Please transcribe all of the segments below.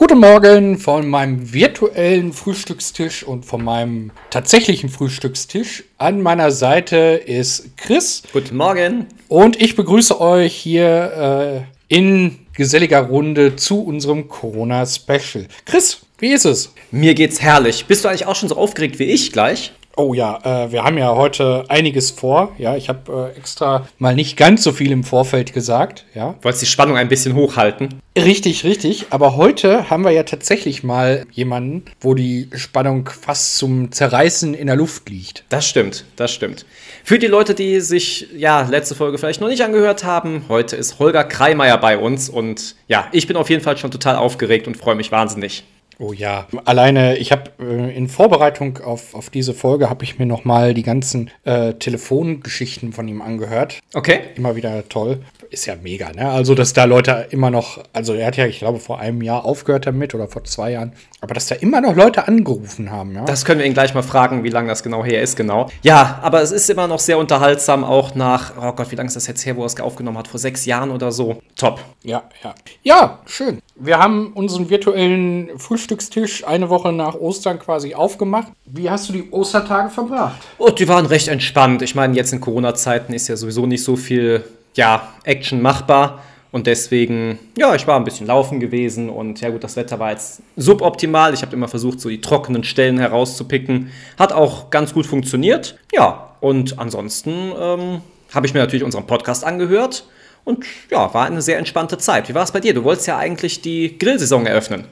Guten Morgen von meinem virtuellen Frühstückstisch und von meinem tatsächlichen Frühstückstisch. An meiner Seite ist Chris. Guten Morgen. Und ich begrüße euch hier äh, in geselliger Runde zu unserem Corona-Special. Chris, wie ist es? Mir geht's herrlich. Bist du eigentlich auch schon so aufgeregt wie ich gleich? Oh ja, äh, wir haben ja heute einiges vor. Ja, ich habe äh, extra mal nicht ganz so viel im Vorfeld gesagt. Ja. Wolltest die Spannung ein bisschen hochhalten? Richtig, richtig. Aber heute haben wir ja tatsächlich mal jemanden, wo die Spannung fast zum Zerreißen in der Luft liegt. Das stimmt, das stimmt. Für die Leute, die sich ja letzte Folge vielleicht noch nicht angehört haben, heute ist Holger Kreimeier bei uns und ja, ich bin auf jeden Fall schon total aufgeregt und freue mich wahnsinnig. Oh ja, alleine, ich habe äh, in Vorbereitung auf, auf diese Folge, habe ich mir noch mal die ganzen äh, Telefongeschichten von ihm angehört. Okay. Immer wieder toll. Ist ja mega, ne? Also, dass da Leute immer noch, also er hat ja, ich glaube, vor einem Jahr aufgehört damit oder vor zwei Jahren, aber dass da immer noch Leute angerufen haben, ja. Das können wir ihn gleich mal fragen, wie lange das genau her ist, genau. Ja, aber es ist immer noch sehr unterhaltsam, auch nach, oh Gott, wie lange ist das jetzt her, wo er es aufgenommen hat? Vor sechs Jahren oder so. Top. Ja, ja. Ja, schön. Wir haben unseren virtuellen Frühstückstisch eine Woche nach Ostern quasi aufgemacht. Wie hast du die Ostertage verbracht? Oh, die waren recht entspannt. Ich meine, jetzt in Corona-Zeiten ist ja sowieso nicht so viel, ja, Action machbar. Und deswegen, ja, ich war ein bisschen laufen gewesen und ja gut, das Wetter war jetzt suboptimal. Ich habe immer versucht, so die trockenen Stellen herauszupicken. Hat auch ganz gut funktioniert. Ja, und ansonsten ähm, habe ich mir natürlich unseren Podcast angehört und ja, war eine sehr entspannte Zeit. Wie war es bei dir? Du wolltest ja eigentlich die Grillsaison eröffnen.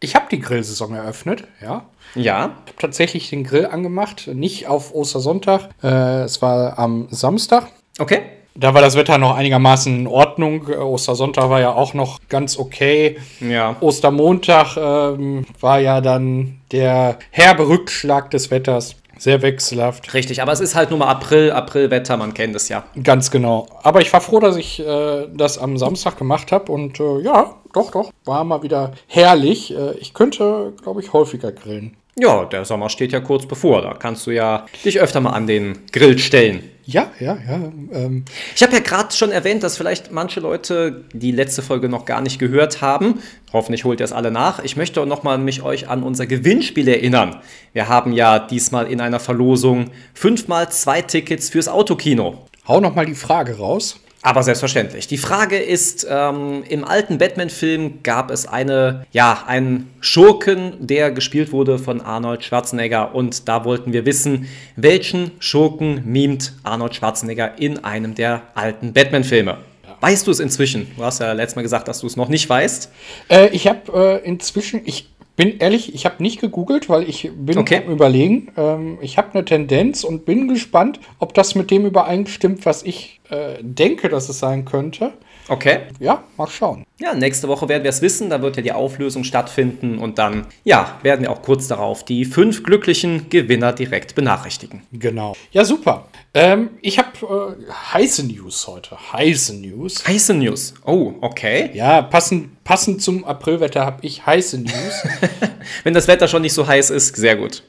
Ich habe die Grillsaison eröffnet, ja. Ja. Ich habe tatsächlich den Grill angemacht, nicht auf Ostersonntag. Äh, es war am Samstag. Okay. Da war das Wetter noch einigermaßen in Ordnung. Äh, Ostersonntag war ja auch noch ganz okay. Ja. Ostermontag ähm, war ja dann der herbe Rückschlag des Wetters. Sehr wechselhaft. Richtig, aber es ist halt nur mal April, Aprilwetter, man kennt es ja. Ganz genau. Aber ich war froh, dass ich äh, das am Samstag gemacht habe. Und äh, ja, doch, doch, war mal wieder herrlich. Äh, ich könnte, glaube ich, häufiger grillen. Ja, der Sommer steht ja kurz bevor. Da kannst du ja dich öfter mal an den Grill stellen. Ja, ja, ja. Ähm, Ich habe ja gerade schon erwähnt, dass vielleicht manche Leute die letzte Folge noch gar nicht gehört haben. Hoffentlich holt ihr es alle nach. Ich möchte nochmal mich euch an unser Gewinnspiel erinnern. Wir haben ja diesmal in einer Verlosung fünfmal zwei Tickets fürs Autokino. hau noch mal die Frage raus. Aber selbstverständlich. Die Frage ist, ähm, im alten Batman-Film gab es eine, ja, einen Schurken, der gespielt wurde von Arnold Schwarzenegger. Und da wollten wir wissen, welchen Schurken mimt Arnold Schwarzenegger in einem der alten Batman-Filme? Weißt du es inzwischen? Du hast ja letztes Mal gesagt, dass du es noch nicht weißt. Äh, ich habe äh, inzwischen, ich bin ehrlich, ich habe nicht gegoogelt, weil ich bin Okay. am überlegen. Ähm, ich habe eine Tendenz und bin gespannt, ob das mit dem übereinstimmt, was ich äh, denke, dass es sein könnte. Okay. Ja, mal schauen. Ja, nächste Woche werden wir es wissen. Da wird ja die Auflösung stattfinden. Und dann, ja, werden wir auch kurz darauf die fünf glücklichen Gewinner direkt benachrichtigen. Genau. Ja, super. Ähm, ich habe äh, heiße News heute. Heiße News. Heiße News. Oh, okay. Ja, passend, passend zum Aprilwetter habe ich heiße News. Wenn das Wetter schon nicht so heiß ist, sehr gut.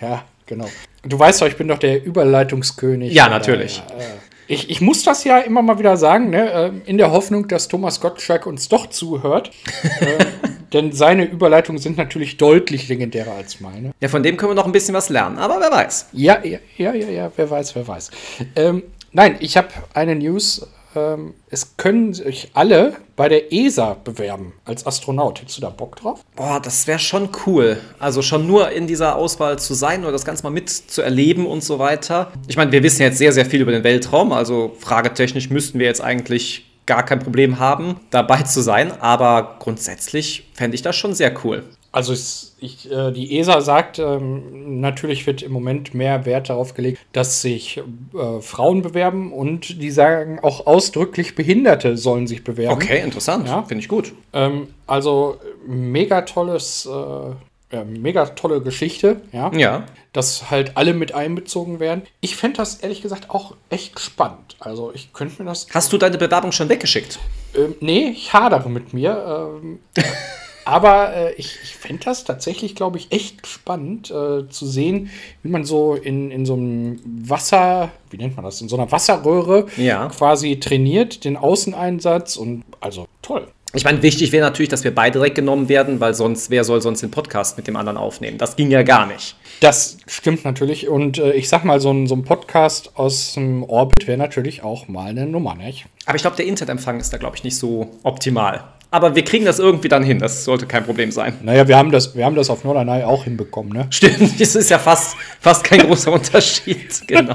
ja, genau. Du weißt doch, ich bin doch der Überleitungskönig. Ja, natürlich. Äh, Ich, ich muss das ja immer mal wieder sagen, ne? ähm, in der Hoffnung, dass Thomas Gottschalk uns doch zuhört. äh, denn seine Überleitungen sind natürlich deutlich legendärer als meine. Ja, von dem können wir noch ein bisschen was lernen, aber wer weiß. Ja, ja, ja, ja, ja wer weiß, wer weiß. Ähm, nein, ich habe eine News. Ähm, es können sich alle bei der ESA bewerben als Astronaut. Hättest du da Bock drauf? Boah, das wäre schon cool. Also schon nur in dieser Auswahl zu sein oder das Ganze mal mitzuerleben und so weiter. Ich meine, wir wissen jetzt sehr, sehr viel über den Weltraum, also fragetechnisch müssten wir jetzt eigentlich gar kein Problem haben, dabei zu sein, aber grundsätzlich fände ich das schon sehr cool. Also es, ich, äh, die ESA sagt, ähm, natürlich wird im Moment mehr Wert darauf gelegt, dass sich äh, Frauen bewerben und die sagen auch ausdrücklich Behinderte sollen sich bewerben. Okay, interessant. Ja. Finde ich gut. Ähm, also mega tolles, äh, ja, mega tolle Geschichte, ja. Ja. Dass halt alle mit einbezogen werden. Ich fände das ehrlich gesagt auch echt spannend. Also ich könnte mir das. Hast du deine Bewerbung schon weggeschickt? Ähm, nee, ich hadere mit mir. Ähm, aber äh, ich, ich fände das tatsächlich, glaube ich, echt spannend äh, zu sehen, wie man so in, in so einem Wasser, wie nennt man das, in so einer Wasserröhre Ja. quasi trainiert, den Außeneinsatz und also toll. Ich meine, wichtig wäre natürlich, dass wir beide direkt genommen werden, weil sonst, wer soll sonst den Podcast mit dem anderen aufnehmen? Das ging ja gar nicht. Das stimmt natürlich. Und äh, ich sag mal, so ein, so ein Podcast aus dem Orbit wäre natürlich auch mal eine Nummer, nicht? Aber ich glaube, der Internetempfang ist da, glaube ich, nicht so optimal. Aber wir kriegen das irgendwie dann hin. Das sollte kein Problem sein. Naja, wir haben das, wir haben das auf Norderney auch hinbekommen, ne? Stimmt, das ist ja fast, fast kein großer Unterschied. Genau.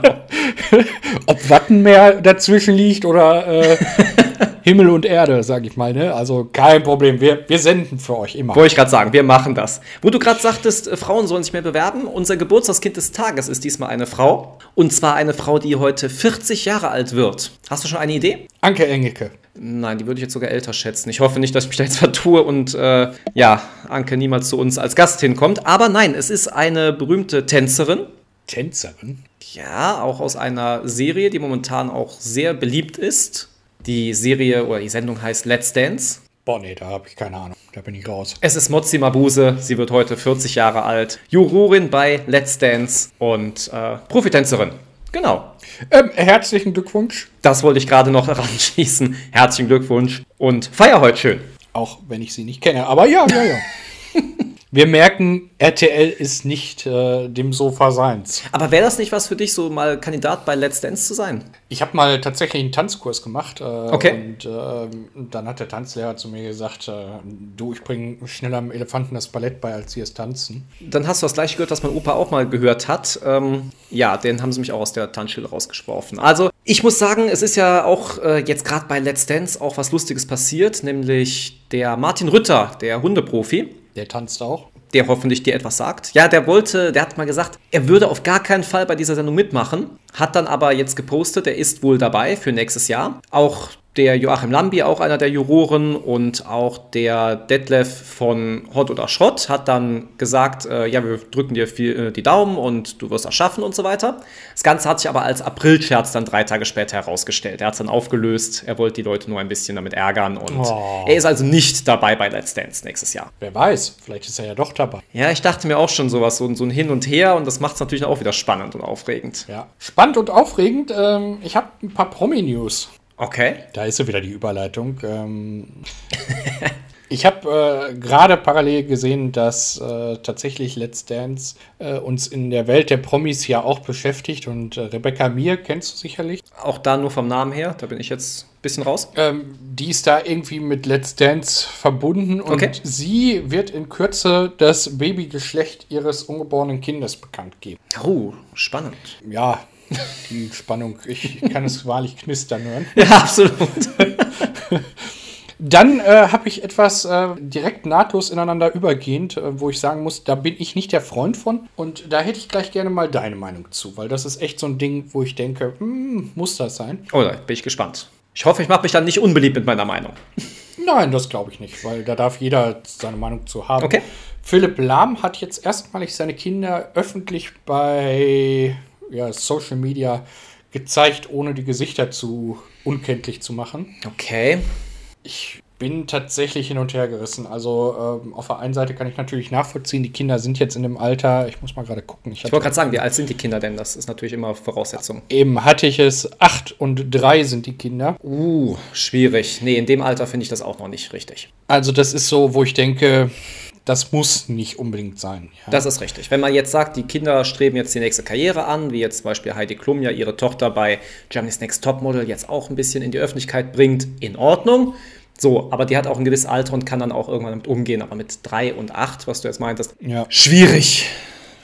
Ob Wattenmeer dazwischen liegt oder äh, Himmel und Erde, sag ich mal, ne? Also kein Problem. Wir, wir senden für euch immer. Wollte ich gerade sagen, wir machen das. Wo du gerade sagtest, äh, Frauen sollen sich mehr bewerben, unser Geburtstagskind des Tages ist diesmal eine Frau. Und zwar eine Frau, die heute 40 Jahre alt wird. Hast du schon eine Idee? Anke Engeke. Nein, die würde ich jetzt sogar älter schätzen. Ich hoffe nicht, dass ich mich da jetzt vertue und äh, ja, Anke niemals zu uns als Gast hinkommt. Aber nein, es ist eine berühmte Tänzerin. Tänzerin? Ja, auch aus einer Serie, die momentan auch sehr beliebt ist. Die Serie oder die Sendung heißt Let's Dance. Boah, nee, da habe ich keine Ahnung. Da bin ich raus. Es ist Mozzi Mabuse. Sie wird heute 40 Jahre alt. Jurorin bei Let's Dance und äh, Profitänzerin. Genau. Ähm, herzlichen Glückwunsch. Das wollte ich gerade noch heranschließen. Herzlichen Glückwunsch und feier heute schön. Auch wenn ich sie nicht kenne. Aber ja, ja, ja. Wir merken, RTL ist nicht äh, dem Sofa seins. Aber wäre das nicht was für dich, so mal Kandidat bei Let's Dance zu sein? Ich habe mal tatsächlich einen Tanzkurs gemacht. Äh, okay. Und äh, dann hat der Tanzlehrer zu mir gesagt: äh, Du, ich bringe schneller am Elefanten das Ballett bei, als sie es tanzen. Dann hast du das gleiche gehört, was mein Opa auch mal gehört hat. Ähm, ja, den haben sie mich auch aus der Tanzschule rausgesprochen. Also, ich muss sagen, es ist ja auch äh, jetzt gerade bei Let's Dance auch was Lustiges passiert, nämlich der Martin Rütter, der Hundeprofi. Der tanzt auch. Der hoffentlich dir etwas sagt. Ja, der wollte, der hat mal gesagt, er würde auf gar keinen Fall bei dieser Sendung mitmachen. Hat dann aber jetzt gepostet, er ist wohl dabei für nächstes Jahr. Auch der Joachim Lambi, auch einer der Juroren, und auch der Detlef von Hot oder Schrott hat dann gesagt, äh, ja, wir drücken dir viel, äh, die Daumen und du wirst das schaffen und so weiter. Das Ganze hat sich aber als Aprilscherz dann drei Tage später herausgestellt. Er hat es dann aufgelöst, er wollte die Leute nur ein bisschen damit ärgern und Oh. er ist also nicht dabei bei Let's Dance nächstes Jahr. Wer weiß, vielleicht ist er ja doch dabei. Ja, ich dachte mir auch schon sowas, so, so ein Hin und Her und das macht es natürlich auch wieder spannend und aufregend. Ja. Spannend und aufregend. Ähm, ich habe ein paar Promi-News. Okay. Da ist ja wieder die Überleitung. Ähm, ich habe äh, gerade parallel gesehen, dass äh, tatsächlich Let's Dance äh, uns in der Welt der Promis ja auch beschäftigt. Und äh, Rebecca Mir kennst du sicherlich. Auch da nur vom Namen her, da bin ich jetzt ein bisschen raus. Ähm, die ist da irgendwie mit Let's Dance verbunden und Okay. sie wird in Kürze das Babygeschlecht ihres ungeborenen Kindes bekannt geben. Oh, spannend. Ja, die Spannung, ich kann es wahrlich knistern hören. Ja, absolut. Dann äh, habe ich etwas äh, direkt nahtlos ineinander übergehend, äh, wo ich sagen muss, da bin ich nicht der Freund von. Und da hätte ich gleich gerne mal deine Meinung zu, weil das ist echt so ein Ding, wo ich denke, hm, muss das sein? Oh, da bin ich gespannt. Ich hoffe, ich mache mich dann nicht unbeliebt mit meiner Meinung. Nein, das glaube ich nicht, weil da darf jeder seine Meinung zu haben. Okay. Philipp Lahm hat jetzt erstmalig seine Kinder öffentlich bei ja, Social Media gezeigt, ohne die Gesichter zu unkenntlich zu machen. Okay. Ich bin tatsächlich hin und her gerissen. Also ähm, auf der einen Seite kann ich natürlich nachvollziehen, die Kinder sind jetzt in dem Alter, ich muss mal gerade gucken. Ich Ich wollte gerade sagen, wie alt sind die Kinder denn? Das ist natürlich immer Voraussetzung. eben hatte ich es, acht und drei sind die Kinder. Uh, schwierig. Nee, in dem Alter finde ich das auch noch nicht richtig. Also das ist so, wo ich denke, das muss nicht unbedingt sein. Ja. Das ist richtig. Wenn man jetzt sagt, die Kinder streben jetzt die nächste Karriere an, wie jetzt zum Beispiel Heidi Klum ja ihre Tochter bei Germany's Next Topmodel jetzt auch ein bisschen in die Öffentlichkeit bringt, in Ordnung. So, aber die hat auch ein gewisses Alter und kann dann auch irgendwann damit umgehen. Aber mit drei und acht, was du jetzt meintest, ja. schwierig.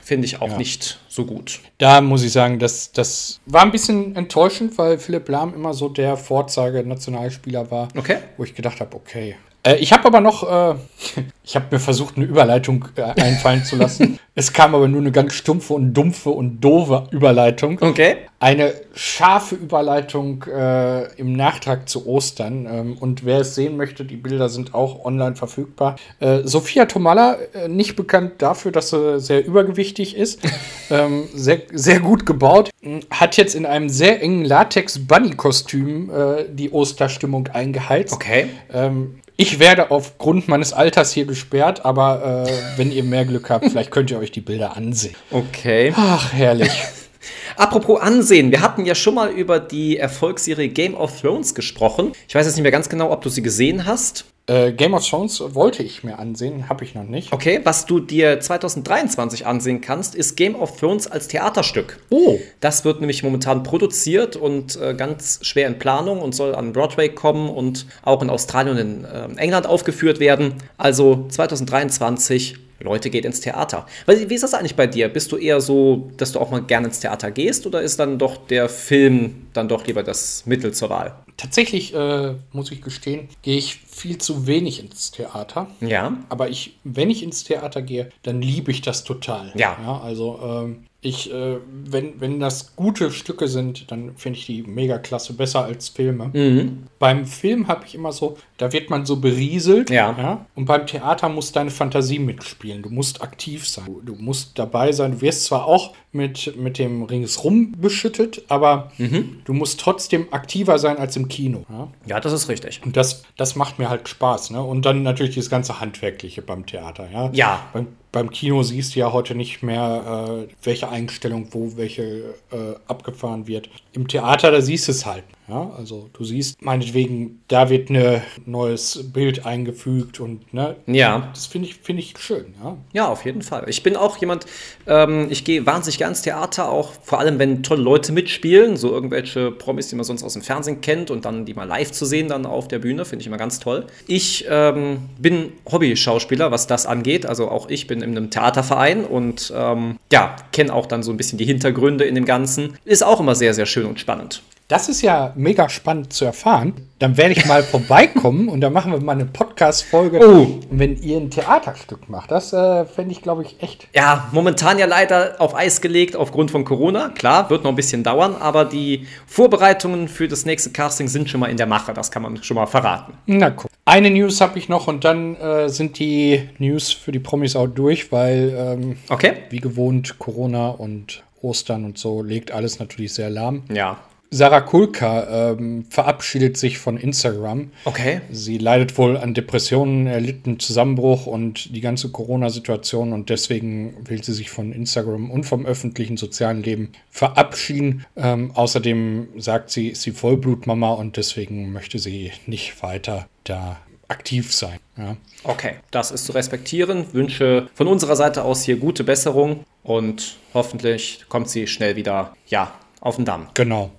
Finde ich auch Ja. nicht so gut. Da muss ich sagen, das, das war ein bisschen enttäuschend, weil Philipp Lahm immer so der Vorzeige-Nationalspieler war, Okay. wo ich gedacht habe, okay. Äh, ich habe aber noch, äh, ich habe mir versucht, eine Überleitung äh, einfallen zu lassen. es kam aber nur eine ganz stumpfe und dumpfe und doofe Überleitung. Okay. Eine scharfe Überleitung äh, im Nachtrag zu Ostern. Ähm, und wer es sehen möchte, die Bilder sind auch online verfügbar. Äh, Sophia Tomalla, äh, nicht bekannt dafür, dass sie sehr übergewichtig ist, ähm, sehr, sehr gut gebaut, mh, hat jetzt in einem sehr engen Latex-Bunny-Kostüm die Osterstimmung eingeheizt. Okay. Ähm, ich werde aufgrund meines Alters hier gesperrt, aber äh, wenn ihr mehr Glück habt, vielleicht könnt ihr euch die Bilder ansehen. Okay. Ach, herrlich. Apropos Ansehen, wir hatten ja schon mal über die Erfolgsserie Game of Thrones gesprochen. Ich weiß jetzt nicht mehr ganz genau, ob du sie gesehen hast. Äh, Game of Thrones wollte ich mir ansehen, habe ich noch nicht. Okay, was du dir 2023 ansehen kannst, ist Game of Thrones als Theaterstück. Oh. Das wird nämlich momentan produziert und äh, ganz schwer in Planung und soll an Broadway kommen und auch in Australien und in äh, England aufgeführt werden. Also 2023 Leute, geht ins Theater. Wie ist das eigentlich bei dir? Bist du eher so, dass du auch mal gerne ins Theater gehst oder ist dann doch der Film dann doch lieber das Mittel zur Wahl? Tatsächlich, äh, muss ich gestehen, gehe ich viel zu wenig ins Theater. Ja. Aber ich, wenn ich ins Theater gehe, dann liebe ich das total. Ja. ja also, ähm, ich, äh, wenn, wenn das gute Stücke sind, dann finde ich die mega klasse, besser als Filme. Mhm. Beim Film habe ich immer so, da wird man so berieselt. Ja. ja. Und beim Theater muss deine Fantasie mitspielen. Du musst aktiv sein. Du, du musst dabei sein. Du wirst zwar auch mit, mit dem Ringsrum beschüttet, aber Mhm. du musst trotzdem aktiver sein als im Kino. Ja? Ja, das ist richtig. Und das, das macht mir halt Spaß. Ne? Und dann natürlich das ganze Handwerkliche beim Theater. Ja. Ja. Beim, beim Kino siehst du ja heute nicht mehr, äh, welche Einstellung, wo welche äh, abgefahren wird. Im Theater, da siehst du es halt. Ja? Also du siehst meinetwegen, da wird ein neues Bild eingefügt und ne, Ja. das finde ich, finde ich schön. Ja? Ja, auf jeden Fall. Ich bin auch jemand, ähm, ich gehe wahnsinnig gern ins Theater, auch vor allem, wenn tolle Leute mitspielen, so irgendwelche Promis, die man sonst aus dem Fernsehen kennt und dann die mal live zu sehen, dann auf der Bühne, finde ich immer ganz toll. Ich ähm, bin Hobby-Schauspieler, was das angeht, also auch ich bin in einem Theaterverein und ähm, ja, kenne auch dann so ein bisschen die Hintergründe in dem Ganzen. Ist auch immer sehr, sehr schön und spannend. Das ist ja mega spannend zu erfahren. Dann werde ich mal vorbeikommen und dann machen wir mal eine Podcast-Folge, Oh. wenn ihr ein Theaterstück macht. Das äh, fände ich, glaube ich, echt. Ja, momentan ja leider auf Eis gelegt aufgrund von Corona. Klar, wird noch ein bisschen dauern, aber die Vorbereitungen für das nächste Casting sind schon mal in der Mache. Das kann man schon mal verraten. Na guck. Eine News habe ich noch und dann äh, sind die News für die Promis auch durch, weil ähm, Okay? wie gewohnt Corona und Ostern und so legt alles natürlich sehr lahm. Ja. Sarah Kulka ähm, verabschiedet sich von Instagram. Okay. Sie leidet wohl an Depressionen, erlitten Zusammenbruch und die ganze Corona-Situation und deswegen will sie sich von Instagram und vom öffentlichen sozialen Leben verabschieden. Ähm, außerdem sagt sie, ist sie Vollblutmama und deswegen möchte sie nicht weiter da aktiv sein. Ja. Okay, das ist zu respektieren. Wünsche von unserer Seite aus hier gute Besserung und hoffentlich kommt sie schnell wieder, ja, auf den Damm. Genau.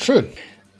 Schön.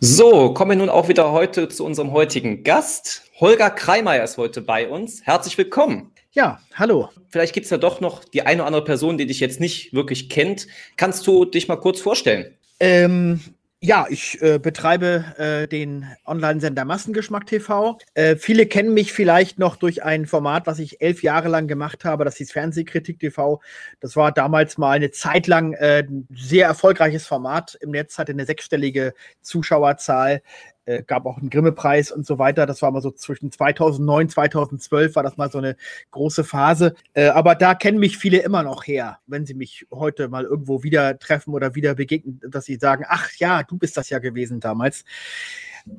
So, kommen wir nun auch wieder heute zu unserem heutigen Gast. Holger Kreimeier ist heute bei uns. Herzlich willkommen. Ja, hallo. Vielleicht gibt es ja doch noch die eine oder andere Person, die dich jetzt nicht wirklich kennt. Kannst du dich mal kurz vorstellen? Ähm, ja, ich äh, betreibe äh, den Online-Sender Massengeschmack TV. Äh, viele kennen mich vielleicht noch durch ein Format, was ich elf Jahre lang gemacht habe. Das hieß Fernsehkritik TV. Das war damals mal eine Zeit lang äh, ein sehr erfolgreiches Format im Netz, hatte eine sechsstellige Zuschauerzahl. Äh, gab auch einen Grimme-Preis und so weiter. Das war mal so zwischen 2009, 2012 war das mal so eine große Phase. Äh, aber da kennen mich viele immer noch her, wenn sie mich heute mal irgendwo wieder treffen oder wieder begegnen, dass sie sagen, ach ja, du bist das ja gewesen damals.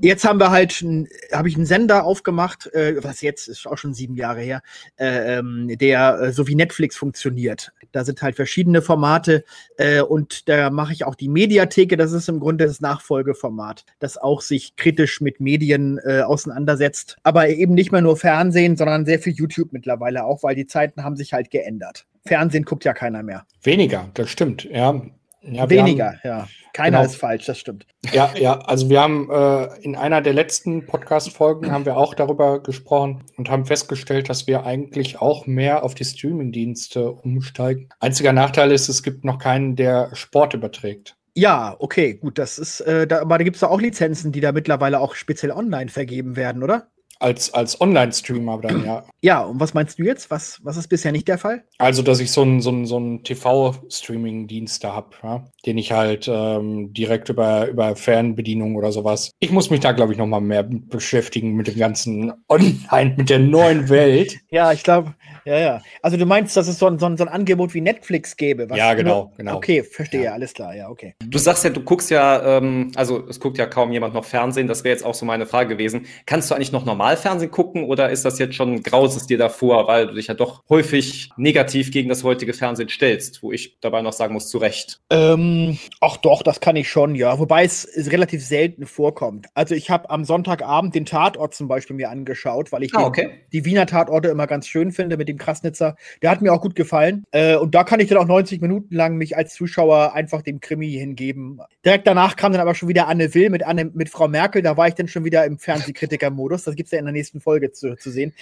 Jetzt haben wir halt, habe ich einen Sender aufgemacht, äh, was jetzt ist auch schon sieben Jahre her, äh, ähm, der äh, so wie Netflix funktioniert. Da sind halt verschiedene Formate äh, und da mache ich auch die Mediatheke. Das ist im Grunde das Nachfolgeformat, das auch sich kritisch mit Medien äh, auseinandersetzt, aber eben nicht mehr nur Fernsehen, sondern sehr viel YouTube mittlerweile auch, weil die Zeiten haben sich halt geändert. Fernsehen guckt ja keiner mehr. Weniger, das stimmt. Ja. Ja, Weniger, ja. Keiner Genau. ist falsch, das stimmt. Ja, ja, also wir haben äh, in einer der letzten Podcast-Folgen haben wir auch darüber gesprochen und haben festgestellt, dass wir eigentlich auch mehr auf die Streaming-Dienste umsteigen. Einziger Nachteil ist, es gibt noch keinen, der Sport überträgt. Ja, okay, gut, das ist, äh, da, aber da gibt es auch Lizenzen, die da mittlerweile auch speziell online vergeben werden, oder? Als, als Online-Streamer dann, ja. Ja, und was meinst du jetzt? Was, was ist bisher nicht der Fall? Also, dass ich so einen so so einen TV-Streaming-Dienst da habe, ja, den ich halt ähm, direkt über, über Fernbedienung oder sowas. Ich muss mich da, glaube ich, noch mal mehr beschäftigen mit dem ganzen Online, mit der neuen Welt. Ja, ich glaube, Ja, ja. Also du meinst, dass es so ein, so ein, so ein Angebot wie Netflix gäbe? ja, genau, nur, genau. Okay, verstehe, ja. alles klar, ja, okay. Du sagst ja, du guckst ja, ähm, also es guckt ja kaum jemand noch Fernsehen, das wäre jetzt auch so meine Frage gewesen. Kannst du eigentlich noch normal Fernsehen gucken oder ist das jetzt schon grauses dir davor, weil du dich ja doch häufig negativ gegen das heutige Fernsehen stellst, wo ich dabei noch sagen muss, zu Recht? Ähm, ach doch, das kann ich schon, ja. Wobei es relativ selten vorkommt. Also ich habe am Sonntagabend den Tatort zum Beispiel mir angeschaut, weil ich ah, okay. die, die Wiener Tatorte immer ganz schön finde mit dem Krasnitzer. Der hat mir auch gut gefallen. Äh, und da kann ich dann auch 90 Minuten lang mich als Zuschauer einfach dem Krimi hingeben. Direkt danach kam dann aber schon wieder Anne Will mit, Anne, mit Frau Merkel. Da war ich dann schon wieder im Fernsehkritiker-Modus. Das gibt es ja in der nächsten Folge zu, zu sehen.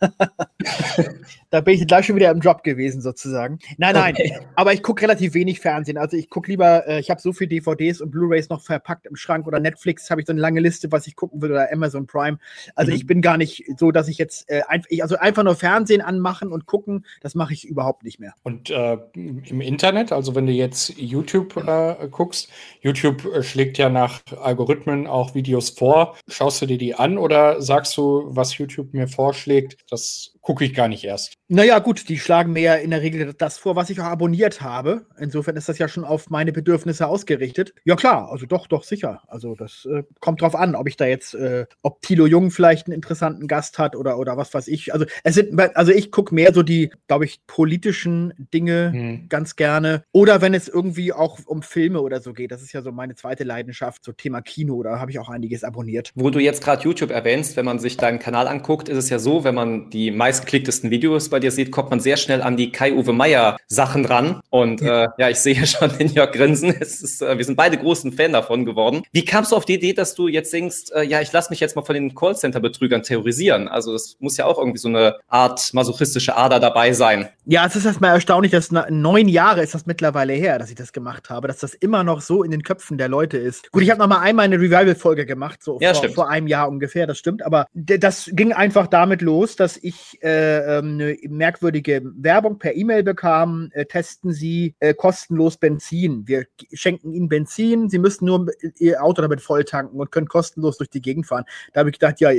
da bin ich gleich schon wieder im Job gewesen, sozusagen. Nein, nein. Okay. Aber ich gucke relativ wenig Fernsehen. Also ich gucke lieber, äh, ich habe so viele DVDs und Blu-Rays noch verpackt im Schrank oder Netflix habe ich so eine lange Liste, was ich gucken will oder Amazon Prime. Also mhm. ich bin gar nicht so, dass ich jetzt äh, ein, ich, also einfach nur Fernsehen anmachen und gucken, das mache ich überhaupt nicht mehr. Und äh, im Internet, also wenn du jetzt YouTube äh, guckst, YouTube äh, schlägt ja nach Algorithmen auch Videos vor. Schaust du dir die an oder sagst du, was YouTube mir vorschlägt, das gucke ich gar nicht erst. Naja, gut, die schlagen mir ja in der Regel das vor, was ich auch abonniert habe. Insofern ist das ja schon auf meine Bedürfnisse ausgerichtet. Ja, klar, also doch, doch, sicher. Also das äh, kommt drauf an, ob ich da jetzt, äh, ob Thilo Jung vielleicht einen interessanten Gast hat oder, oder was weiß ich. Also es sind, also ich gucke mehr so die, glaube ich, politischen Dinge hm. ganz gerne. Oder wenn es irgendwie auch um Filme oder so geht. Das ist ja so meine zweite Leidenschaft, so Thema Kino. Da habe ich auch einiges abonniert. Wo du jetzt gerade YouTube erwähnst, wenn man sich deinen Kanal anguckt, ist es ja so, wenn man die meisten meistgeklicktesten Videos bei dir sieht, kommt man sehr schnell an die Kai-Uwe Meier-Sachen ran. Und ja. Äh, ja, ich sehe schon den Jörg grinsen. Es ist, äh, wir sind beide großen Fan davon geworden. Wie kamst du auf die Idee, dass du jetzt denkst, äh, ja, ich lasse mich jetzt mal von den Callcenter-Betrügern terrorisieren? Also es muss ja auch irgendwie so eine Art masochistische Ader dabei sein. Ja, es ist erstmal erstaunlich, dass neun Jahre ist das mittlerweile her, dass ich das gemacht habe, dass das immer noch so in den Köpfen der Leute ist. Gut, ich habe noch mal einmal eine Revival-Folge gemacht, so ja, vor, vor, einem Jahr ungefähr, das stimmt. Aber das ging einfach damit los, dass ich äh, ähm, eine merkwürdige Werbung per E-Mail bekam, äh, testen Sie äh, kostenlos Benzin. Wir schenken Ihnen Benzin, Sie müssen nur Ihr Auto damit voll tanken und können kostenlos durch die Gegend fahren. Da habe ich gedacht, ja,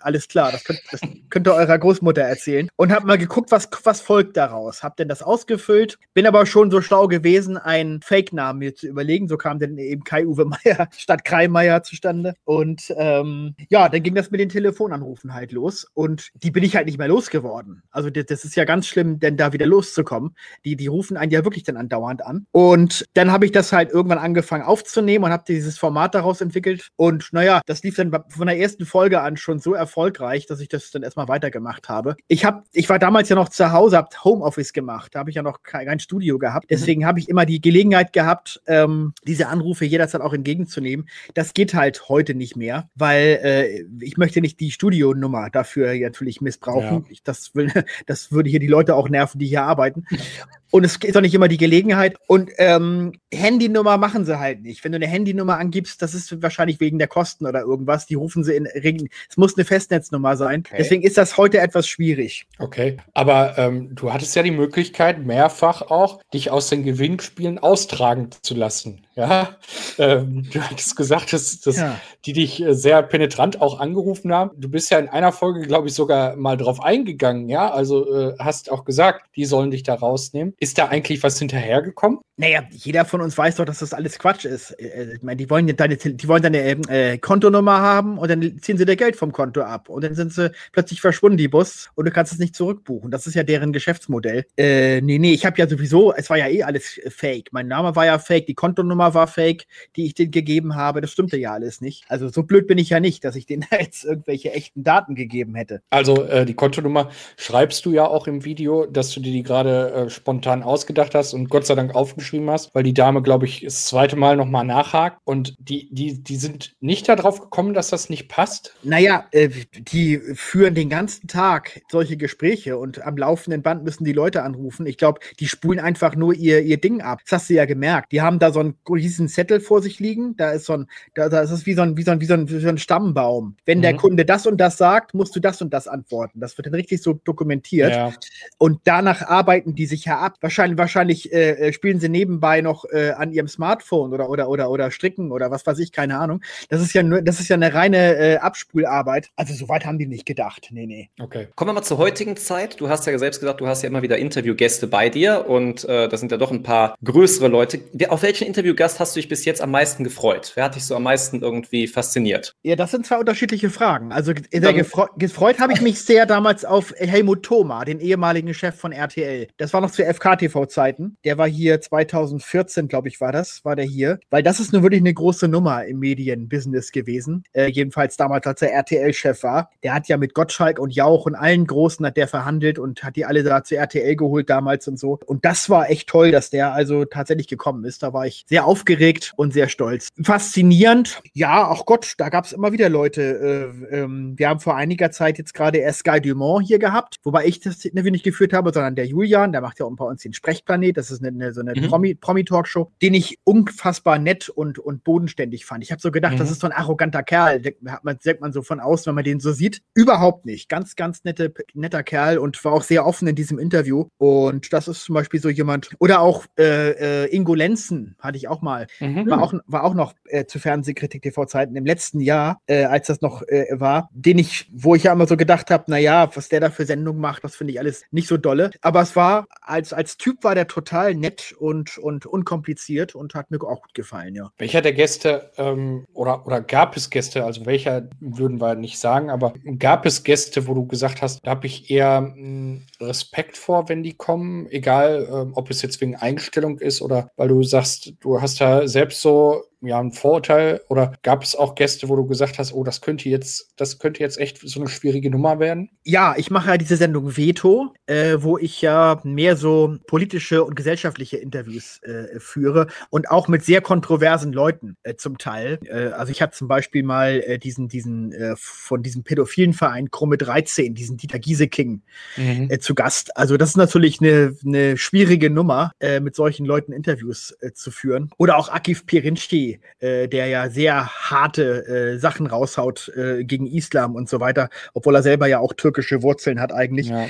alles klar, das könnt, das könnt ihr eurer Großmutter erzählen. Und habe mal geguckt, was, was folgt daraus. Habe denn das ausgefüllt, bin aber schon so schlau gewesen, einen Fake-Namen mir zu überlegen. So kam dann eben Kai-Uwe Meier statt Kai Meier zustande. Und ähm, ja, dann ging das mit den Telefonanrufen halt los. Und die bin ich halt nicht mehr losgeworden worden. Also das ist ja ganz schlimm, denn da wieder loszukommen. Die, die rufen einen ja wirklich dann andauernd an. Und dann habe ich das halt irgendwann angefangen aufzunehmen und habe dieses Format daraus entwickelt. Und naja, das lief dann von der ersten Folge an schon so erfolgreich, dass ich das dann erstmal weitergemacht habe. Ich habe, ich war damals ja noch zu Hause, habe Homeoffice gemacht. Da habe ich ja noch kein, kein Studio gehabt. Mhm. Deswegen habe ich immer die Gelegenheit gehabt, ähm, diese Anrufe jederzeit auch entgegenzunehmen. Das geht halt heute nicht mehr, weil äh, ich möchte nicht die Studionummer dafür natürlich missbrauchen. Ja. Ich, das will, das würde hier die Leute auch nerven, die hier arbeiten. Und es ist auch nicht immer die Gelegenheit. Und ähm, Handynummer machen sie halt nicht. Wenn du eine Handynummer angibst, das ist wahrscheinlich wegen der Kosten oder irgendwas. Die rufen sie in Regen. Es muss eine Festnetznummer sein. Okay. Deswegen ist das heute etwas schwierig. Okay. Aber ähm, du hattest ja die Möglichkeit, mehrfach auch dich aus den Gewinnspielen austragen zu lassen. Ja. Ähm, du hattest gesagt, dass, dass ja. die dich äh, sehr penetrant auch angerufen haben. Du bist ja in einer Folge, glaube ich, sogar mal drauf eingegangen. Ja. Also äh, hast auch gesagt, die sollen dich da rausnehmen. Ist da eigentlich was hinterhergekommen? Naja, jeder von uns weiß doch, dass das alles Quatsch ist. Äh, äh, ich meine, die wollen deine, die wollen deine äh, Kontonummer haben und dann ziehen sie dir Geld vom Konto ab. Und dann sind sie plötzlich verschwunden, die Bus, und du kannst es nicht zurückbuchen. Das ist ja deren Geschäftsmodell. Äh, nee, nee, ich habe ja sowieso, es war ja eh alles fake. Mein Name war ja fake, die Kontonummer war fake, die ich denen gegeben habe. Das stimmte ja alles nicht. Also so blöd bin ich ja nicht, dass ich denen jetzt irgendwelche echten Daten gegeben hätte. Also äh, die Kontonummer schreibst du ja auch im Video, dass du dir die gerade äh, spontan spontan ausgedacht hast und Gott sei Dank aufgeschrieben hast, weil die Dame, glaube ich, das zweite Mal nochmal nachhakt. Und die, die, die sind nicht darauf gekommen, dass das nicht passt? Naja, äh, die führen den ganzen Tag solche Gespräche und am laufenden Band müssen die Leute anrufen. Ich glaube, die spulen einfach nur ihr, ihr Ding ab. Das hast du ja gemerkt. Die haben da so einen riesen Zettel vor sich liegen. Da ist so ein, da, da ist es wie so ein, wie so ein, wie so ein, wie so ein Stammbaum. Wenn mhm. der Kunde das und das sagt, musst du das und das antworten. Das wird dann richtig so dokumentiert. Ja. Und danach arbeiten die sich ja ab Wahrscheinlich, wahrscheinlich äh, äh, spielen sie nebenbei noch äh, an ihrem Smartphone oder, oder, oder, oder stricken oder was weiß ich, keine Ahnung. Das ist ja nur, das ist ja eine reine äh, Abspularbeit. Also soweit haben die nicht gedacht. Nee, nee. Okay. Kommen wir mal zur heutigen Zeit. Du hast ja selbst gesagt, du hast ja immer wieder Interviewgäste bei dir und äh, das sind ja doch ein paar größere Leute. Auf welchen Interviewgast hast du dich bis jetzt am meisten gefreut? Wer hat dich so am meisten irgendwie fasziniert? Ja, das sind zwei unterschiedliche Fragen. Also sehr gefre gefreut habe ich mich sehr damals auf Helmut Thoma, den ehemaligen Chef von RTL. Das war noch zu FKTV-Zeiten. Der war hier 2014, glaube ich, war das, war der hier. Weil das ist nur wirklich eine große Nummer im Medienbusiness gewesen. Äh, jedenfalls damals, als er RTL-Chef war. Der hat ja mit Gottschalk und Jauch und allen Großen hat der verhandelt und hat die alle da zu RTL geholt damals und so. Und das war echt toll, dass der also tatsächlich gekommen ist. Da war ich sehr aufgeregt und sehr stolz. Faszinierend. Ja, ach Gott, da gab es immer wieder Leute. Äh, ähm, wir haben vor einiger Zeit jetzt gerade erst Guy Dumont hier gehabt, wobei ich das Interview nicht geführt habe, sondern der Julian, der macht ja auch bei uns den Sprechplanet. Das ist eine, eine so eine mhm. Promi-Talkshow, Promi den ich unfassbar nett und, und bodenständig fand. Ich habe so gedacht, mhm. das ist so ein arroganter Kerl. Hat man, denkt man so von außen, wenn man den so sieht. Überhaupt nicht. Ganz, ganz nette, netter Kerl und war auch sehr offen in diesem Interview. Und das ist zum Beispiel so jemand. Oder auch äh, äh, Ingo Lenzen hatte ich auch mal. Mhm. War, auch, war auch noch äh, zu Fernsehkritik TV-Zeiten im letzten Jahr, äh, als das noch äh, war, den ich, wo ich ja immer so gedacht habe, naja, was der da für Sendungen macht, das finde ich alles nicht so dolle. Aber es war, als, als Typ war der total nett und, und unkompliziert und hat mir auch gut gefallen, ja. Welcher der Gäste ähm, oder, oder gab es Gäste, also welcher würden wir nicht sagen, aber gab es Gäste, wo du gesagt hast, da habe ich eher mh, hm, Respekt vor, wenn die kommen, egal ähm, ob es jetzt wegen Einstellung ist oder weil du sagst, du hast da selbst so ja, ein Vorurteil oder gab es auch Gäste, wo du gesagt hast, oh, das könnte jetzt, das könnte jetzt echt so eine schwierige Nummer werden? Ja, ich mache ja diese Sendung Veto, äh, wo ich ja mehr so politische und gesellschaftliche Interviews äh, führe und auch mit sehr kontroversen Leuten äh, zum Teil. Äh, also ich habe zum Beispiel mal äh, diesen, diesen äh, von diesem pädophilen Verein Krumme 13, diesen Dieter Gieseking mhm. zu Gast. Also das ist natürlich eine, eine schwierige Nummer, mit solchen Leuten Interviews zu führen. Oder auch Akif Pirinski, äh, der ja sehr harte äh, Sachen raushaut äh, gegen Islam und so weiter, obwohl er selber ja auch türkische Wurzeln hat eigentlich. Ja.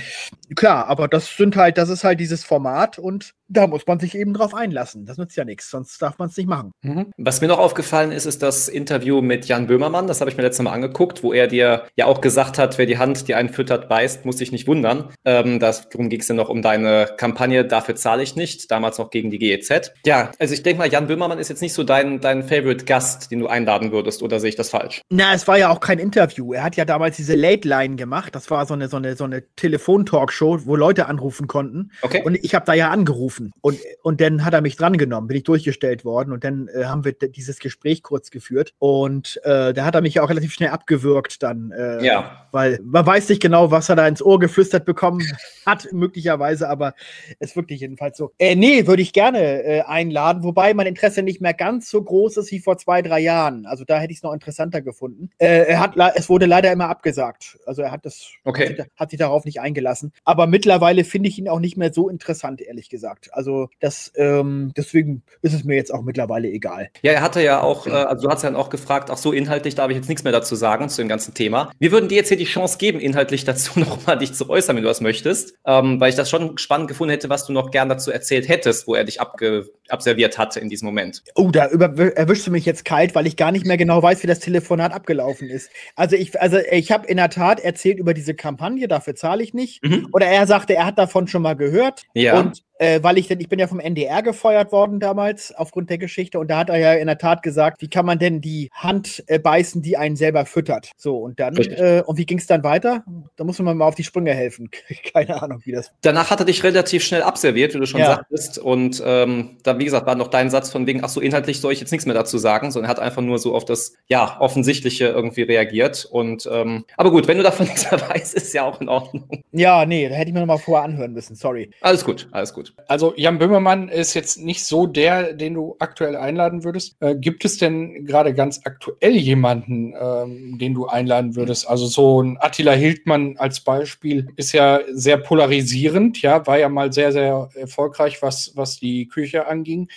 Klar, aber das sind halt, das ist halt dieses Format und da muss man sich eben drauf einlassen. Das nützt ja nichts, sonst darf man es nicht machen. Mhm. Was mir noch aufgefallen ist, ist das Interview mit Jan Böhmermann. Das habe ich mir letztes Mal angeguckt, wo er dir ja auch gesagt hat, wer die Hand, die einen füttert, beißt, muss sich nicht wundern. Ähm, das, darum ging es ja noch um deine Kampagne, dafür zahle ich nicht, damals noch gegen die GEZ. Ja, also ich denke mal, Jan Böhmermann ist jetzt nicht so dein, dein Favorite-Gast, den du einladen würdest, oder sehe ich das falsch? Na, es war ja auch kein Interview. Er hat ja damals diese Late Line gemacht. Das war so eine, so eine, so eine Telefon-Talkshow, wo Leute anrufen konnten. Okay. Und ich habe da ja angerufen. Und, und dann hat er mich drangenommen, bin ich durchgestellt worden. Und dann äh, haben wir dieses Gespräch kurz geführt. Und äh, da hat er mich auch relativ schnell abgewürgt dann. Äh, ja. Weil man weiß nicht genau, was er da ins Ohr geflüstert bekommen hat, möglicherweise, aber es wirklich jedenfalls so. Äh, nee, würde ich gerne äh, einladen, wobei mein Interesse nicht mehr ganz so groß ist wie vor zwei, drei Jahren. Also da hätte ich es noch interessanter gefunden. Äh, er hat, es wurde leider immer abgesagt. Also er hat das, okay. hat, sich, hat sich darauf nicht eingelassen. Aber mittlerweile finde ich ihn auch nicht mehr so interessant, ehrlich gesagt. Also das, ähm, deswegen ist es mir jetzt auch mittlerweile egal. Ja, er hatte ja auch, äh, also du hast ja dann auch gefragt, ach so, inhaltlich darf ich jetzt nichts mehr dazu sagen zu dem ganzen Thema. Wir würden dir jetzt hier die Chance geben, inhaltlich dazu nochmal dich zu äußern, wenn du das möchtest, ähm, weil ich das schon spannend gefunden hätte, was du noch gern dazu erzählt hättest, wo er dich abge abserviert hatte in diesem Moment. Oh, da erwischst du mich jetzt kalt, weil ich gar nicht mehr genau weiß, wie das Telefonat abgelaufen ist. Also ich, also ich habe in der Tat erzählt über diese Kampagne, dafür zahle ich nicht. Mhm. Oder er sagte, er hat davon schon mal gehört. Ja. Und äh, weil ich denn, ich bin ja vom NDR gefeuert worden damals aufgrund der Geschichte und da hat er ja in der Tat gesagt, wie kann man denn die Hand äh, beißen, die einen selber füttert. So, und dann, äh, und wie ging es dann weiter? Da muss man mal auf die Sprünge helfen. Keine Ahnung, wie das. Danach hat er dich relativ schnell abserviert, wie du schon ja. sagtest. Und ähm, da, wie gesagt, war noch dein Satz von wegen, ach so, inhaltlich soll ich jetzt nichts mehr dazu sagen, sondern er hat einfach nur so auf das, ja, Offensichtliche irgendwie reagiert. Und ähm, aber gut, wenn du davon nichts mehr weißt, ist ja auch in Ordnung. Ja, nee, da hätte ich mir noch mal vorher anhören müssen, sorry. Alles gut, alles gut. Also Jan Böhmermann ist jetzt nicht so der, den du aktuell einladen würdest. Äh, gibt es denn gerade ganz aktuell jemanden, ähm, den du einladen würdest? Also so ein Attila Hildmann als Beispiel ist ja sehr polarisierend, ja, war ja mal sehr, sehr erfolgreich, was, was die Küche angeht ging.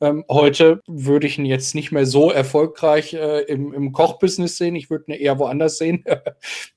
Ähm, heute würde ich ihn jetzt nicht mehr so erfolgreich äh, im, im Kochbusiness sehen. Ich würde ihn eher woanders sehen.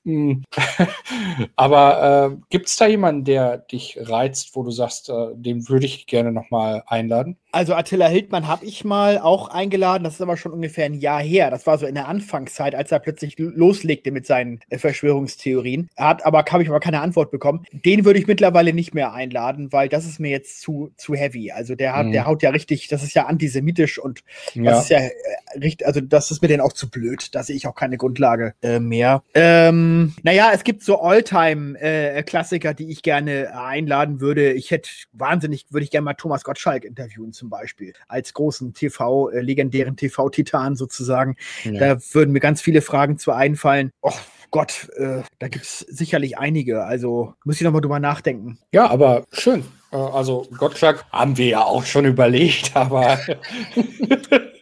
Hm. Aber äh, gibt es da jemanden, der dich reizt, wo du sagst, äh, den würde ich gerne nochmal einladen? Also Attila Hildmann habe ich mal auch eingeladen, das ist aber schon ungefähr ein Jahr her. Das war so in der Anfangszeit, als er plötzlich loslegte mit seinen äh, Verschwörungstheorien. Er hat aber, habe ich aber keine Antwort bekommen. Den würde ich mittlerweile nicht mehr einladen, weil das ist mir jetzt zu, zu heavy. Also der hat, mhm. der haut ja richtig, das ist ja antisemitisch und ja. das ist ja äh, richtig, also das ist mir denn auch zu blöd. Da sehe ich auch keine Grundlage äh, mehr. Ähm, naja, es gibt so Alltime-Klassiker, äh, die ich gerne einladen würde. Ich hätte wahnsinnig, würde ich gerne mal Thomas Gottschalk interviewen zum Beispiel, als großen TV, äh, legendären TV-Titan sozusagen. Ja. Da würden mir ganz viele Fragen zu einfallen. Och, Gott, äh, da gibt es sicherlich einige. Also muss ich nochmal drüber nachdenken. Ja, aber schön. Äh, also Gottschalk haben wir ja auch schon überlegt, aber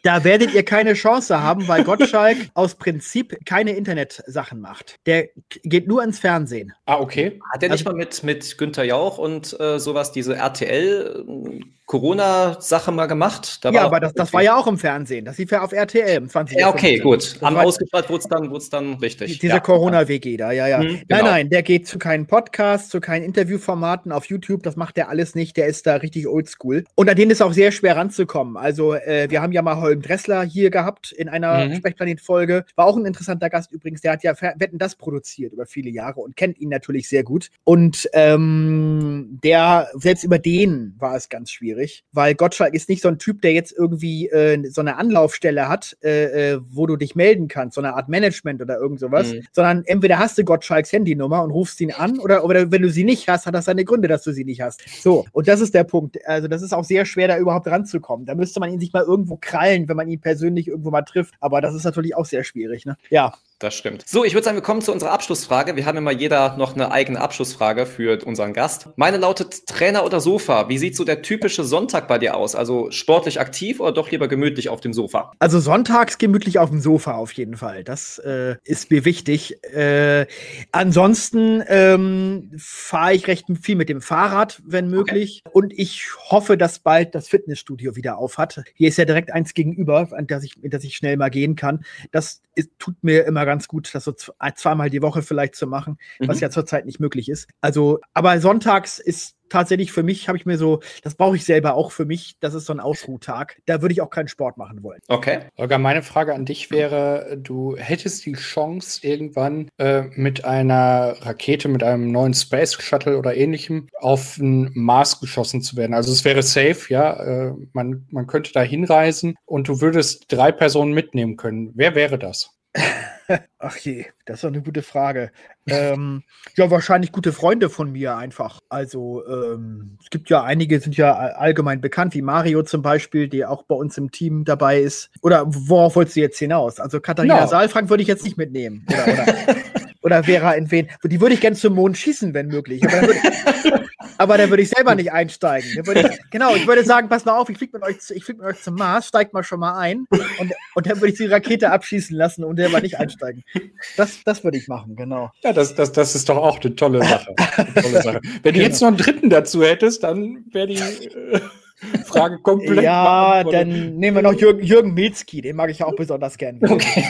Da werdet ihr keine Chance haben, weil Gottschalk aus Prinzip keine Internetsachen macht. Der geht nur ins Fernsehen. Ah, okay. Hat er nicht also, mal mit, mit Günther Jauch und äh, sowas, diese RTL Corona-Sache mal gemacht. Da ja, aber das, das war ja auch im Fernsehen. Das lief ja auf RTL im 20. Ja, okay, gut. Am ausgestrahlt wurde es dann, dann richtig. Dieser ja. Corona-WG da, ja, ja. Hm, genau. Nein, nein, der geht zu keinen Podcasts, zu keinen Interviewformaten auf YouTube. Das macht der alles nicht. Der ist da richtig oldschool. Und an den ist auch sehr schwer ranzukommen. Also, äh, wir haben ja mal Holm Dressler hier gehabt in einer mhm. Sprechplanet-Folge. War auch ein interessanter Gast übrigens. Der hat ja Wetten das produziert über viele Jahre und kennt ihn natürlich sehr gut. Und ähm, der, selbst über den war es ganz schwierig schwierig, weil Gottschalk ist nicht so ein Typ, der jetzt irgendwie äh, so eine Anlaufstelle hat, äh, äh, wo du dich melden kannst, so eine Art Management oder irgend sowas, mhm. sondern entweder hast du Gottschalks Handynummer und rufst ihn an oder, oder wenn du sie nicht hast, hat das seine Gründe, dass du sie nicht hast. So, und das ist der Punkt. Also das ist auch sehr schwer, da überhaupt ranzukommen. Da müsste man ihn sich mal irgendwo krallen, wenn man ihn persönlich irgendwo mal trifft, aber das ist natürlich auch sehr schwierig, ne? Ja. Das stimmt. So, ich würde sagen, wir kommen zu unserer Abschlussfrage. Wir haben immer jeder noch eine eigene Abschlussfrage für unseren Gast. Meine lautet Trainer oder Sofa. Wie sieht so der typische Sonntag bei dir aus? Also sportlich aktiv oder doch lieber gemütlich auf dem Sofa? Also sonntags gemütlich auf dem Sofa auf jeden Fall. Das äh, ist mir wichtig. Äh, ansonsten ähm, fahre ich recht viel mit dem Fahrrad, wenn möglich. Okay. Und ich hoffe, dass bald das Fitnessstudio wieder auf hat. Hier ist ja direkt eins gegenüber, an das ich, in das ich schnell mal gehen kann. Das ist, tut mir immer ganz gut, das so zweimal die Woche vielleicht zu machen, mhm. was ja zurzeit nicht möglich ist. Also, aber sonntags ist tatsächlich für mich, habe ich mir so, das brauche ich selber auch für mich, das ist so ein Ausruhtag. Da würde ich auch keinen Sport machen wollen. Okay. Olga, meine Frage an dich wäre, du hättest die Chance, irgendwann äh, mit einer Rakete, mit einem neuen Space Shuttle oder ähnlichem auf den Mars geschossen zu werden. Also es wäre safe, ja. Äh, man, man könnte da hinreisen und du würdest drei Personen mitnehmen können. Wer wäre das? Ach je, das ist doch eine gute Frage. ähm, ja, wahrscheinlich gute Freunde von mir einfach. Also ähm, es gibt ja einige, sind ja allgemein bekannt, wie Mario zum Beispiel, der auch bei uns im Team dabei ist. Oder worauf wolltest du jetzt hinaus? Also Katharina no. Saalfrank würde ich jetzt nicht mitnehmen. Oder, oder, oder Vera in wen? Die würde ich gerne zum Mond schießen, wenn möglich. Aber dann würde, ich selber nicht einsteigen. Ich, genau, ich würde sagen, pass mal auf, ich fliege mit, euch, flieg mit euch zum Mars, steigt mal schon mal ein und, und dann würde ich die Rakete abschießen lassen und selber nicht einsteigen. Das, das würde ich machen, genau. Ja, das, das, das ist doch auch eine tolle Sache. Eine tolle Sache. Wenn du jetzt noch einen dritten dazu hättest, dann wäre die. Äh Frage komplett. Ja, dann nehmen wir noch Jürgen, Jürgen Milzki, den mag ich auch besonders gerne. Okay.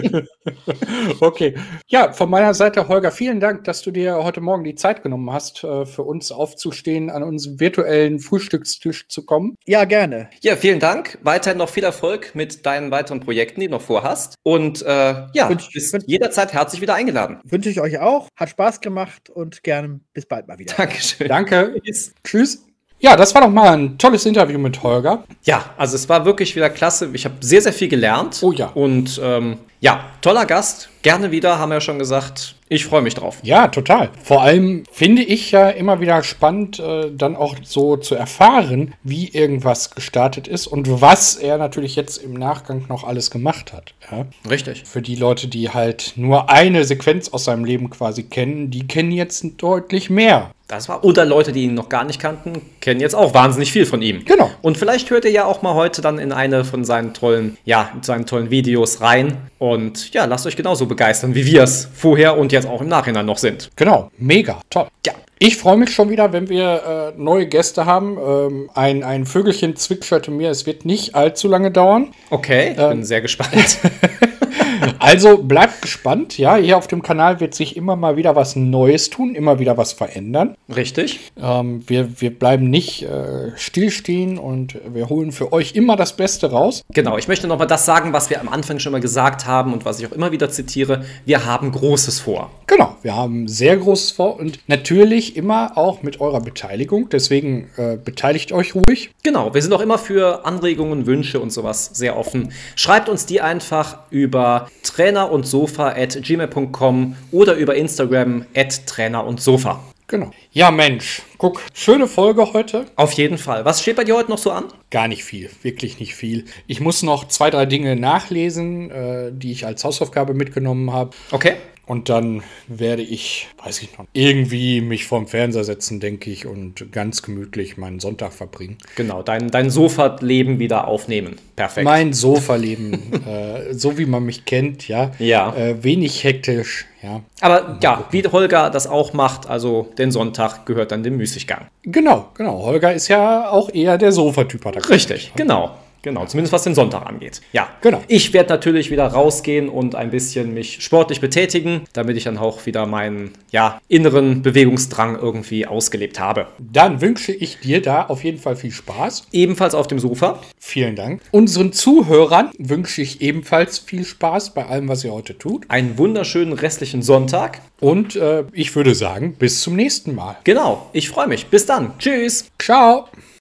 okay. Ja, von meiner Seite, Holger, vielen Dank, dass du dir heute Morgen die Zeit genommen hast, äh, für uns aufzustehen, an unseren virtuellen Frühstückstisch zu kommen. Ja, gerne. Ja, vielen Dank. Weiterhin noch viel Erfolg mit deinen weiteren Projekten, die du noch vorhast. Und äh, ja, wünsch, bist wünsch, jederzeit herzlich wieder eingeladen. Wünsche ich euch auch. Hat Spaß gemacht und gerne bis bald mal wieder. Dankeschön. Danke. Tschüss. Ja, das war doch mal ein tolles Interview mit Holger. Ja, also es war wirklich wieder klasse. Ich habe sehr, sehr viel gelernt. Oh ja. Und ähm, ja, toller Gast. Gerne wieder, haben wir ja schon gesagt. Ich freue mich drauf. Ja, total. Vor allem finde ich ja immer wieder spannend, äh, dann auch so zu erfahren, wie irgendwas gestartet ist und was er natürlich jetzt im Nachgang noch alles gemacht hat. Ja? Richtig. Für die Leute, die halt nur eine Sequenz aus seinem Leben quasi kennen, die kennen jetzt deutlich mehr. Das war, oder Leute, die ihn noch gar nicht kannten, kennen jetzt auch wahnsinnig viel von ihm. Genau. Und vielleicht hört ihr ja auch mal heute dann in eine von seinen tollen, ja, seinen tollen Videos rein. Und ja, lasst euch genauso begeistern, wie wir es vorher und jetzt auch im Nachhinein noch sind. Genau. Mega. Toll. Ja. Ich freue mich schon wieder, wenn wir äh, neue Gäste haben. Ähm, ein, ein Vögelchen zwitscherte mir, es wird nicht allzu lange dauern. Okay, ich ähm, bin sehr gespannt. Also bleibt gespannt. Ja, hier auf dem Kanal wird sich immer mal wieder was Neues tun, immer wieder was verändern. Richtig. Ähm, wir, wir bleiben nicht äh, stillstehen und wir holen für euch immer das Beste raus. Genau, ich möchte nochmal das sagen, was wir am Anfang schon mal gesagt haben und was ich auch immer wieder zitiere. Wir haben Großes vor. Genau, wir haben sehr Großes vor und natürlich immer auch mit eurer Beteiligung. Deswegen äh, beteiligt euch ruhig. Genau, wir sind auch immer für Anregungen, Wünsche und sowas sehr offen. Schreibt uns die einfach über trainer und sofa at gmail.com oder über Instagram at trainer und sofa. Genau. Ja, Mensch, guck, schöne Folge heute. Auf jeden Fall. Was steht bei dir heute noch so an? Gar nicht viel, wirklich nicht viel. Ich muss noch zwei, drei Dinge nachlesen, äh, die ich als Hausaufgabe mitgenommen habe. Okay. Und dann werde ich, weiß ich noch, irgendwie mich vorm Fernseher setzen, denke ich, und ganz gemütlich meinen Sonntag verbringen. Genau, dein, dein Sofa-Leben wieder aufnehmen. Perfekt. Mein Sofa-Leben, äh, so wie man mich kennt, ja. Ja. Äh, wenig hektisch, ja. Aber ja, wie Holger das auch macht, also den Sonntag gehört dann dem Müßiggang. Genau, genau. Holger ist ja auch eher der Sofa-Typ. Richtig, genau. Genau, zumindest was den Sonntag angeht. Ja, genau. Ich werde natürlich wieder rausgehen und ein bisschen mich sportlich betätigen, damit ich dann auch wieder meinen ja, inneren Bewegungsdrang irgendwie ausgelebt habe. Dann wünsche ich dir da auf jeden Fall viel Spaß. Ebenfalls auf dem Sofa. Vielen Dank. Unseren Zuhörern wünsche ich ebenfalls viel Spaß bei allem, was ihr heute tut. Einen wunderschönen restlichen Sonntag. Und äh, ich würde sagen, bis zum nächsten Mal. Genau, ich freue mich. Bis dann. Tschüss. Ciao.